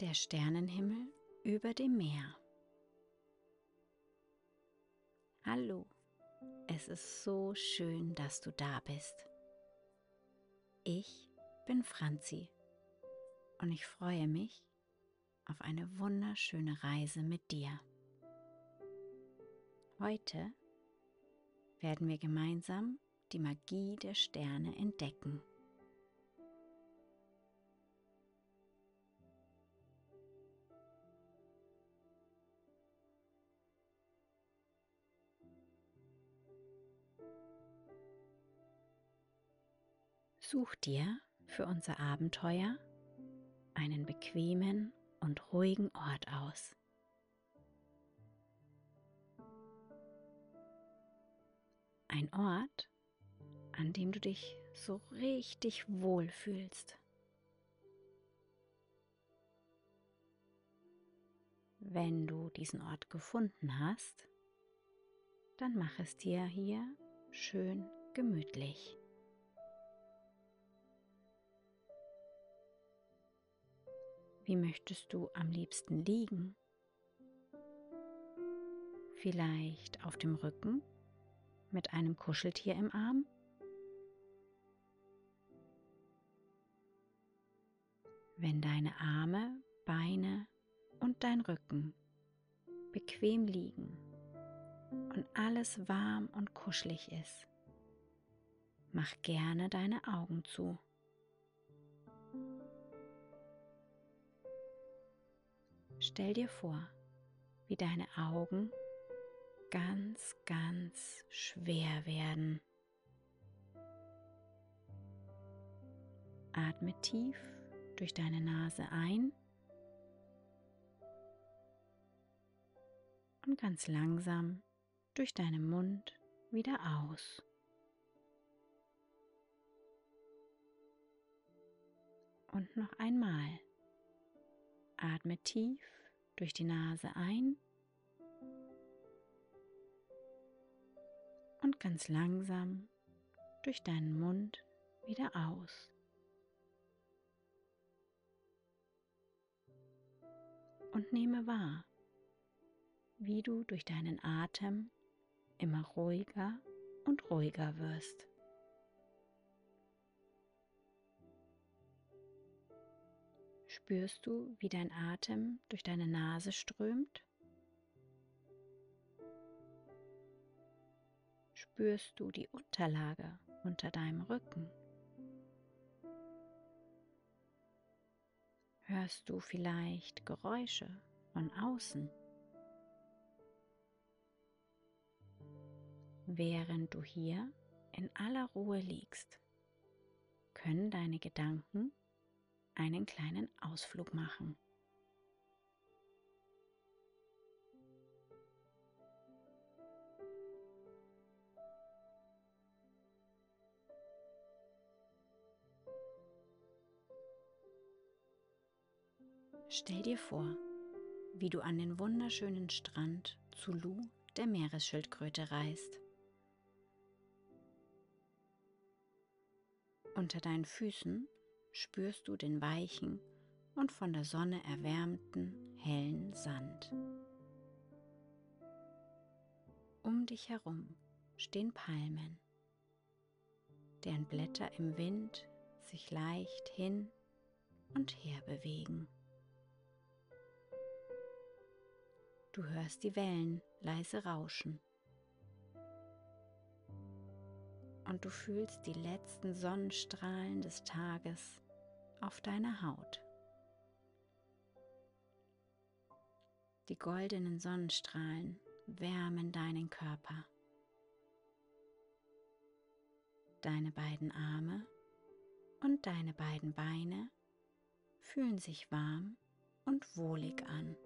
Der Sternenhimmel über dem Meer. Hallo, es ist so schön, dass du da bist. Ich bin Franzi und ich freue mich auf eine wunderschöne Reise mit dir. Heute werden wir gemeinsam die Magie der Sterne entdecken. Such dir für unser Abenteuer einen bequemen und ruhigen Ort aus. Ein Ort, an dem du dich so richtig wohl fühlst. Wenn du diesen Ort gefunden hast, dann mach es dir hier schön gemütlich. Wie möchtest du am liebsten liegen? Vielleicht auf dem Rücken mit einem Kuscheltier im Arm? Wenn deine Arme, Beine und dein Rücken bequem liegen und alles warm und kuschelig ist, mach gerne deine Augen zu. Stell dir vor, wie deine Augen ganz, ganz schwer werden. Atme tief durch deine Nase ein und ganz langsam durch deinen Mund wieder aus. Und noch einmal. Atme tief durch die Nase ein und ganz langsam durch deinen Mund wieder aus. Und nehme wahr, wie du durch deinen Atem immer ruhiger und ruhiger wirst. Spürst du, wie dein Atem durch deine Nase strömt? Spürst du die Unterlage unter deinem Rücken? Hörst du vielleicht Geräusche von außen? Während du hier in aller Ruhe liegst, können deine Gedanken einen kleinen Ausflug machen. Stell dir vor, wie du an den wunderschönen Strand zu Lu der Meeresschildkröte reist. Unter deinen Füßen spürst du den weichen und von der Sonne erwärmten hellen Sand. Um dich herum stehen Palmen, deren Blätter im Wind sich leicht hin und her bewegen. Du hörst die Wellen leise rauschen. und du fühlst die letzten Sonnenstrahlen des Tages auf deiner Haut. Die goldenen Sonnenstrahlen wärmen deinen Körper. Deine beiden Arme und deine beiden Beine fühlen sich warm und wohlig an.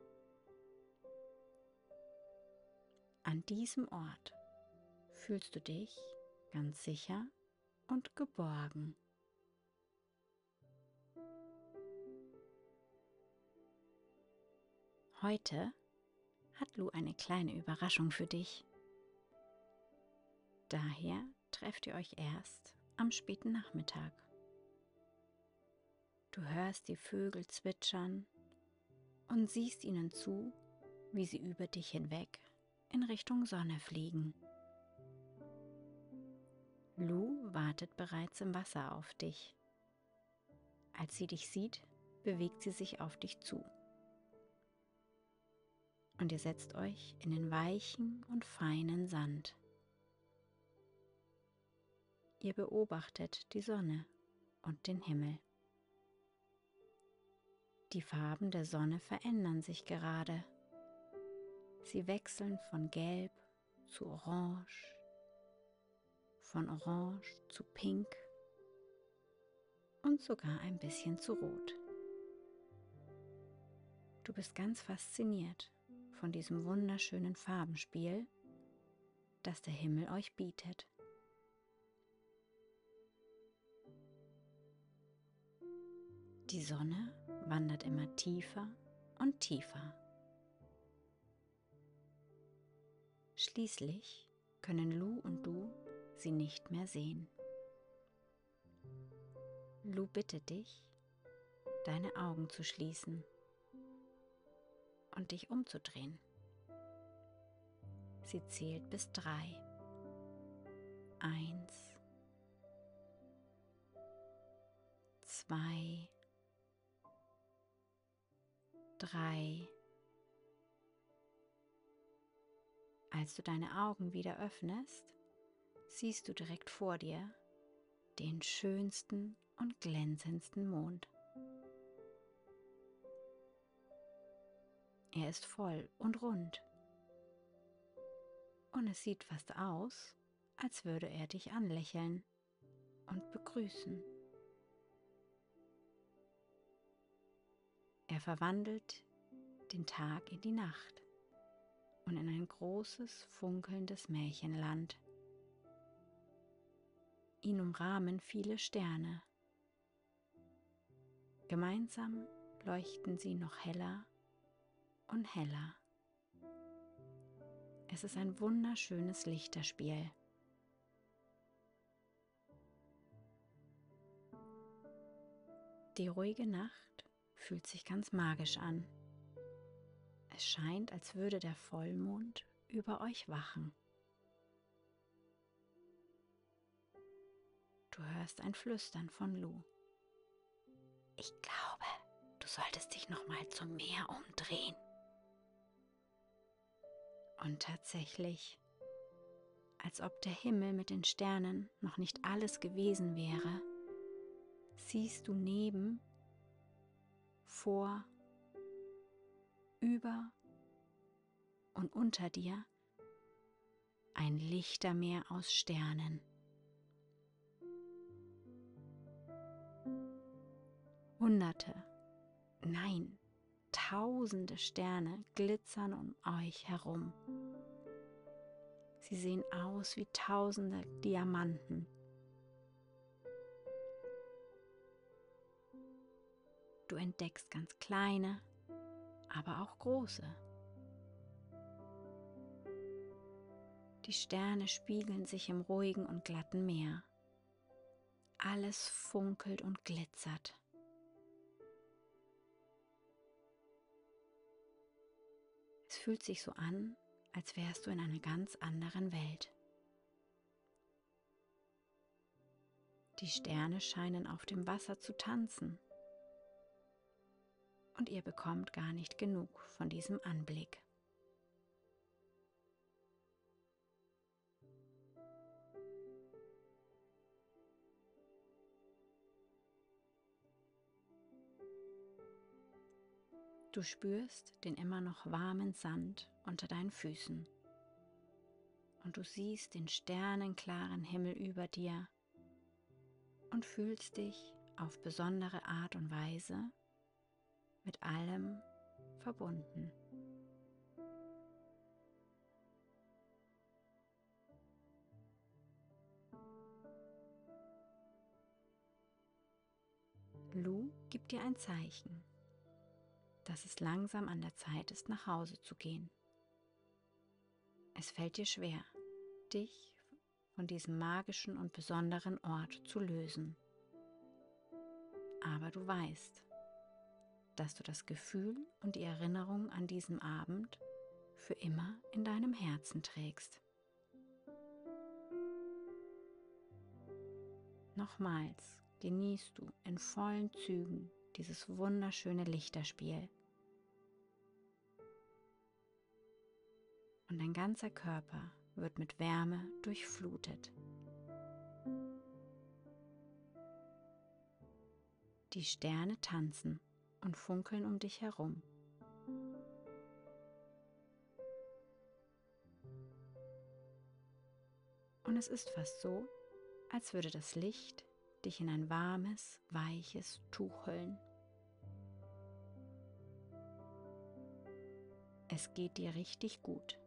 An diesem Ort fühlst du dich ganz sicher und geborgen. Heute hat Lu eine kleine Überraschung für dich. Daher trefft ihr euch erst am späten Nachmittag. Du hörst die Vögel zwitschern und siehst ihnen zu, wie sie über dich hinweg in Richtung Sonne fliegen. Lu wartet bereits im Wasser auf dich. Als sie dich sieht, bewegt sie sich auf dich zu. Und ihr setzt euch in den weichen und feinen Sand. Ihr beobachtet die Sonne und den Himmel. Die Farben der Sonne verändern sich gerade. Sie wechseln von Gelb zu Orange, von Orange zu Pink und sogar ein bisschen zu Rot. Du bist ganz fasziniert von diesem wunderschönen Farbenspiel, das der Himmel euch bietet. Die Sonne wandert immer tiefer und tiefer. Schließlich können Lu und du sie nicht mehr sehen. Lu bittet dich, deine Augen zu schließen und dich umzudrehen. Sie zählt bis drei. Eins, zwei, drei. Als du deine Augen wieder öffnest, siehst du direkt vor dir den schönsten und glänzendsten Mond. Er ist voll und rund. Und es sieht fast aus, als würde er dich anlächeln und begrüßen. Er verwandelt den Tag in die Nacht und in ein großes, funkelndes Märchenland. Ihn umrahmen viele Sterne. Gemeinsam leuchten sie noch heller und heller. Es ist ein wunderschönes Lichterspiel. Die ruhige Nacht fühlt sich ganz magisch an. Es scheint, als würde der Vollmond über euch wachen. Du hörst ein Flüstern von Lu. Ich glaube, du solltest dich noch mal zum Meer umdrehen. Und tatsächlich, als ob der Himmel mit den Sternen noch nicht alles gewesen wäre, siehst du neben, vor, über und unter dir ein Lichtermeer aus Sternen. Hunderte, nein, tausende Sterne glitzern um euch herum. Sie sehen aus wie tausende Diamanten. Du entdeckst ganz kleine, aber auch große. Die Sterne spiegeln sich im ruhigen und glatten Meer. Alles funkelt und glitzert. Fühlt sich so an, als wärst du in einer ganz anderen Welt. Die Sterne scheinen auf dem Wasser zu tanzen und ihr bekommt gar nicht genug von diesem Anblick. Du spürst den immer noch warmen Sand unter deinen Füßen und du siehst den sternenklaren Himmel über dir und fühlst dich auf besondere Art und Weise mit allem verbunden. Lu gibt dir ein Zeichen, dass es langsam an der Zeit ist, nach Hause zu gehen. Es fällt dir schwer, dich von diesem magischen und besonderen Ort zu lösen. Aber du weißt, dass du das Gefühl und die Erinnerung an diesem Abend für immer in deinem Herzen trägst. Nochmals genießt du in vollen Zügen dieses wunderschöne Lichterspiel. Und dein ganzer Körper wird mit Wärme durchflutet. Die Sterne tanzen und funkeln um dich herum. Und es ist fast so, als würde das Licht dich in ein warmes, weiches Tuch hüllen. Es geht dir richtig gut.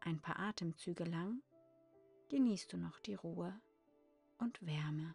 Ein paar Atemzüge lang genießt du noch die Ruhe und Wärme.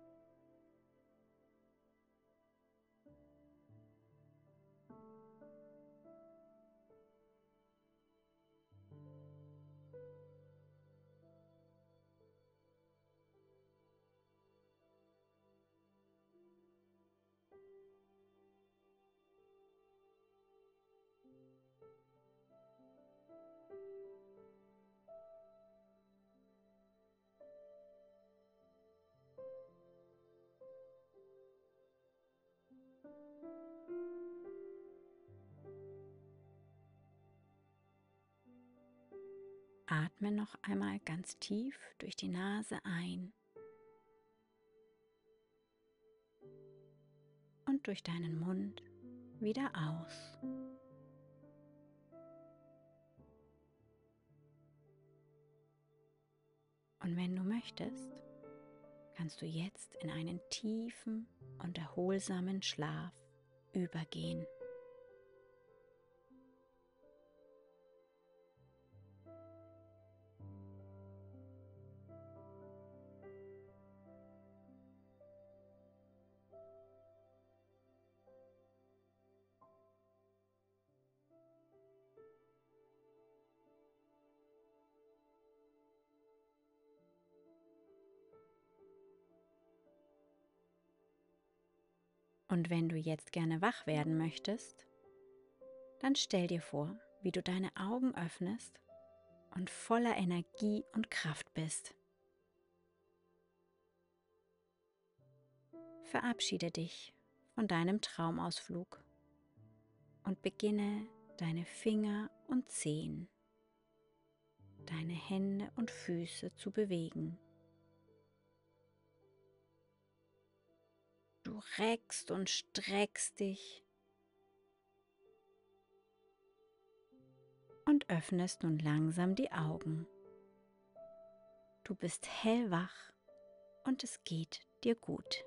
Atme noch einmal ganz tief durch die Nase ein und durch deinen Mund wieder aus. Und wenn du möchtest, kannst du jetzt in einen tiefen und erholsamen Schlaf übergehen. Und wenn du jetzt gerne wach werden möchtest, dann stell dir vor, wie du deine Augen öffnest und voller Energie und Kraft bist. Verabschiede dich von deinem Traumausflug und beginne deine Finger und Zehen, deine Hände und Füße zu bewegen. Du reckst und streckst dich und öffnest nun langsam die Augen. Du bist hellwach und es geht dir gut.